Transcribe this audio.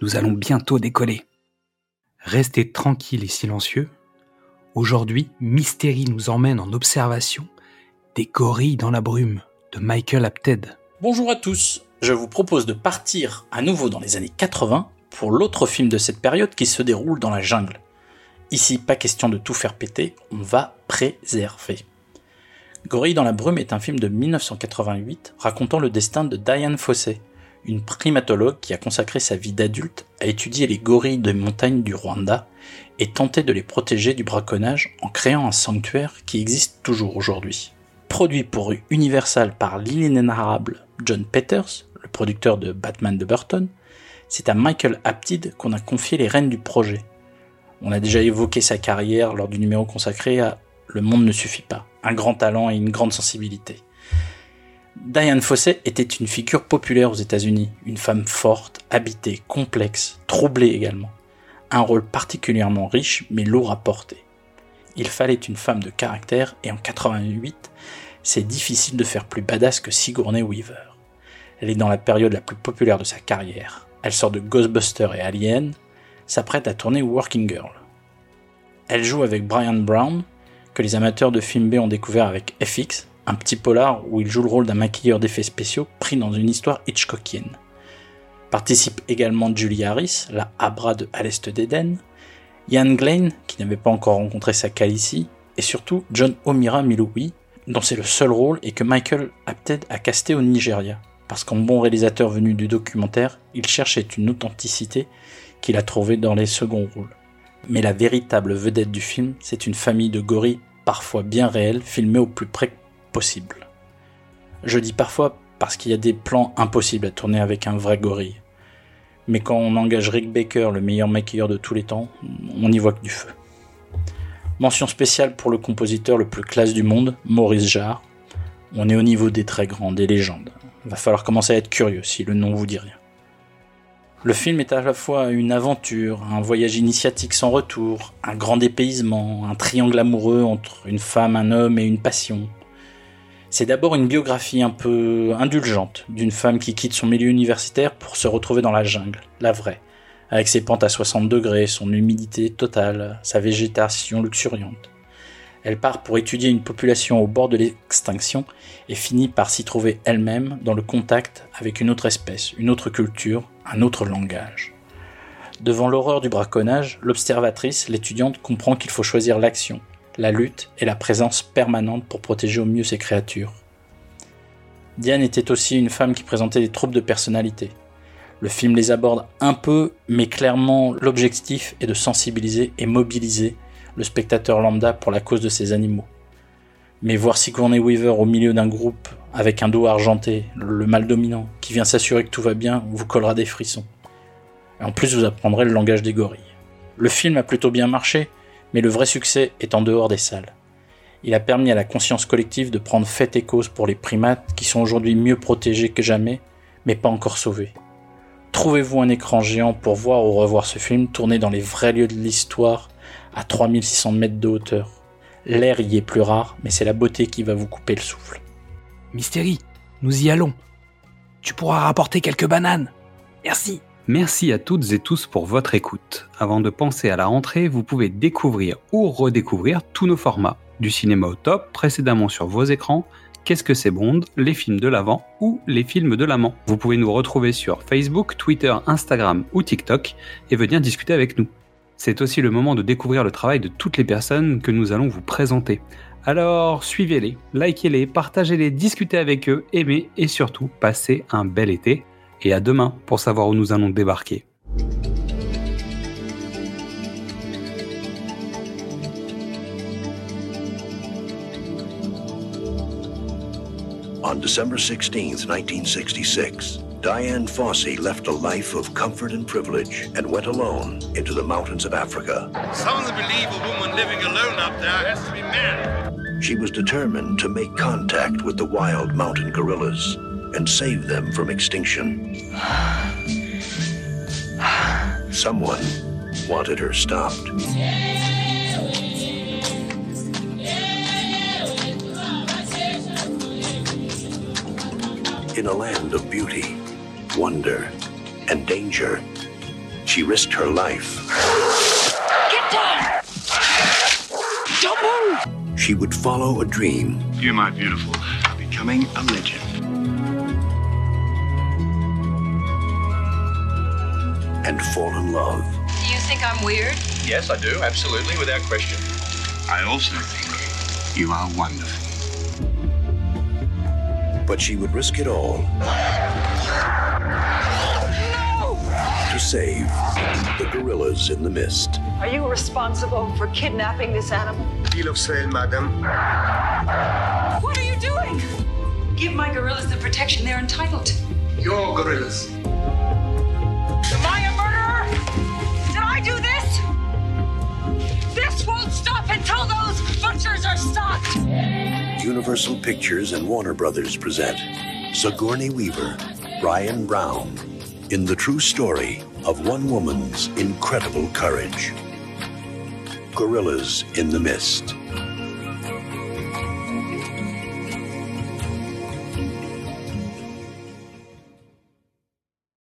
nous allons bientôt décoller. Restez tranquille et silencieux. Aujourd'hui, Mystérie nous emmène en observation des gorilles dans la brume de Michael Apted. Bonjour à tous, je vous propose de partir à nouveau dans les années 80 pour l'autre film de cette période qui se déroule dans la jungle. Ici, pas question de tout faire péter, on va préserver. Gorille dans la brume est un film de 1988 racontant le destin de Diane Fossey, une primatologue qui a consacré sa vie d'adulte à étudier les gorilles de montagne du Rwanda et tenter de les protéger du braconnage en créant un sanctuaire qui existe toujours aujourd'hui. Produit pour Universal par l'inénarrable John Peters, le producteur de Batman de Burton, c'est à Michael Apted qu'on a confié les rênes du projet. On a déjà évoqué sa carrière lors du numéro consacré à Le monde ne suffit pas, un grand talent et une grande sensibilité. Diane Fossey était une figure populaire aux États-Unis, une femme forte, habitée, complexe, troublée également. Un rôle particulièrement riche mais lourd à porter. Il fallait une femme de caractère et en 88, c'est difficile de faire plus badass que Sigourney Weaver. Elle est dans la période la plus populaire de sa carrière. Elle sort de Ghostbusters et Alien, s'apprête à tourner Working Girl. Elle joue avec Brian Brown, que les amateurs de film B ont découvert avec FX, un petit polar où il joue le rôle d'un maquilleur d'effets spéciaux pris dans une histoire Hitchcockienne. Participe également Julie Harris, la Abra de À l'Est d'Éden, Ian Glenn, qui n'avait pas encore rencontré sa ici, et surtout John Omira Miloui, dont c'est le seul rôle et que Michael Apted a casté au Nigeria. Parce qu'en bon réalisateur venu du documentaire, il cherchait une authenticité qu'il a trouvée dans les seconds rôles. Mais la véritable vedette du film, c'est une famille de gorilles parfois bien réels, filmés au plus près Je dis parfois parce qu'il y a des plans impossibles à tourner avec un vrai gorille. Mais quand on engage Rick Baker, le meilleur maquilleur de tous les temps, on n'y voit que du feu. Mention spéciale pour le compositeur le plus classe du monde, Maurice Jarre. On est au niveau des très grands, des légendes. Va falloir commencer à être curieux si le nom vous dit rien. Le film est à la fois une aventure, un voyage initiatique sans retour, un grand dépaysement, un triangle amoureux entre une femme, un homme et une passion, c'est d'abord une biographie un peu indulgente d'une femme qui quitte son milieu universitaire pour se retrouver dans la jungle, la vraie, avec ses pentes à 60 degrés, son humidité totale, sa végétation luxuriante. Elle part pour étudier une population au bord de l'extinction et finit par s'y trouver elle-même dans le contact avec une autre espèce, une autre culture, un autre langage. Devant l'horreur du braconnage, l'observatrice, l'étudiante, comprend qu'il faut choisir l'action, la lutte et la présence permanente pour protéger au mieux ses créatures. Diane était aussi une femme qui présentait des troubles de personnalité. Le film les aborde un peu, mais clairement l'objectif est de sensibiliser et mobiliser le spectateur lambda pour la cause de ces animaux. Mais voir Sigourney Weaver au milieu d'un groupe avec un dos argenté, le mal dominant, qui vient s'assurer que tout va bien, vous collera des frissons. Et en plus, vous apprendrez le langage des gorilles. Le film a plutôt bien marché, mais le vrai succès est en dehors des salles. Il a permis à la conscience collective de prendre fait et cause pour les primates qui sont aujourd'hui mieux protégés que jamais, mais pas encore sauvés. Trouvez-vous un écran géant pour voir ou revoir ce film tourné dans les vrais lieux de l'histoire à 3600 mètres de hauteur? L'air y est plus rare, mais c'est la beauté qui va vous couper le souffle. Mystérie, nous y allons. Tu pourras rapporter quelques bananes. Merci. Merci à toutes et tous pour votre écoute. Avant de penser à la rentrée, vous pouvez découvrir ou redécouvrir tous nos formats. Du cinéma au top, précédemment sur vos écrans, Qu'est-ce que c'est Bond, les films de l'avant ou les films de l'amant. Vous pouvez nous retrouver sur Facebook, Twitter, Instagram ou TikTok et venir discuter avec nous. C'est aussi le moment de découvrir le travail de toutes les personnes que nous allons vous présenter. Alors suivez-les, likez-les, partagez-les, discutez avec eux, aimez et surtout passez un bel été et à demain pour savoir où nous allons débarquer. On December 16, 1966, Diane Fossey left a life of comfort and privilege and went alone into the mountains of Africa. Some believe a woman living alone up there has to be mad. She was determined to make contact with the wild mountain gorillas and save them from extinction. Someone wanted her stopped. In a land of beauty, wonder, and danger, she risked her life. Get down! Don't move! She would follow a dream You, my beautiful, are becoming a legend. And fall in love. Do you think I'm weird? Yes, I do, absolutely, without question. I also think you are wonderful. But she would risk it all to save the gorillas in the mist. Are you responsible for kidnapping this animal? Deal of sale, madam. What are you doing? Give my gorillas the protection they're entitled to. Your gorillas. Universal Pictures and Warner Brothers present Sigourney Weaver, Ryan Brown, in the true story of one woman's incredible courage. Gorillas in the Mist.